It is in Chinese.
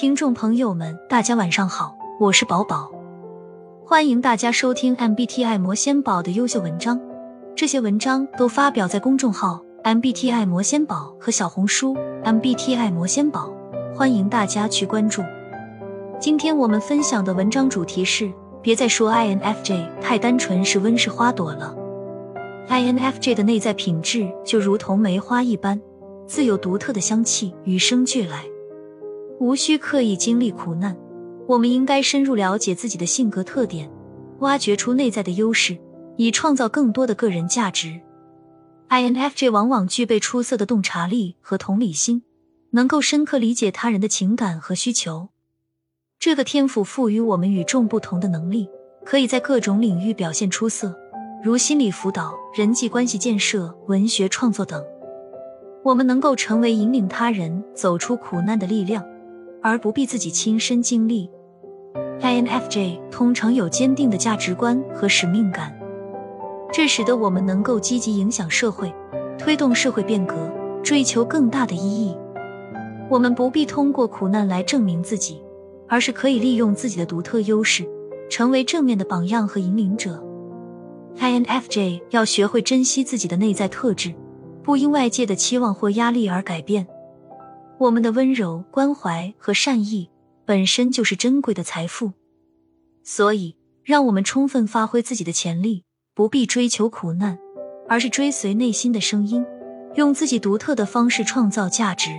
听众朋友们，大家晚上好，我是宝宝，欢迎大家收听 MBTI 魔仙宝的优秀文章。这些文章都发表在公众号 MBTI 魔仙宝和小红书 MBTI 魔仙宝，欢迎大家去关注。今天我们分享的文章主题是：别再说 INFJ 太单纯是温室花朵了。INFJ 的内在品质就如同梅花一般，自有独特的香气，与生俱来。无需刻意经历苦难，我们应该深入了解自己的性格特点，挖掘出内在的优势，以创造更多的个人价值。INFJ 往往具备出色的洞察力和同理心，能够深刻理解他人的情感和需求。这个天赋赋予我们与众不同的能力，可以在各种领域表现出色，如心理辅导、人际关系建设、文学创作等。我们能够成为引领他人走出苦难的力量。而不必自己亲身经历。INFJ 通常有坚定的价值观和使命感，这使得我们能够积极影响社会，推动社会变革，追求更大的意义。我们不必通过苦难来证明自己，而是可以利用自己的独特优势，成为正面的榜样和引领者。INFJ 要学会珍惜自己的内在特质，不因外界的期望或压力而改变。我们的温柔、关怀和善意本身就是珍贵的财富，所以让我们充分发挥自己的潜力，不必追求苦难，而是追随内心的声音，用自己独特的方式创造价值。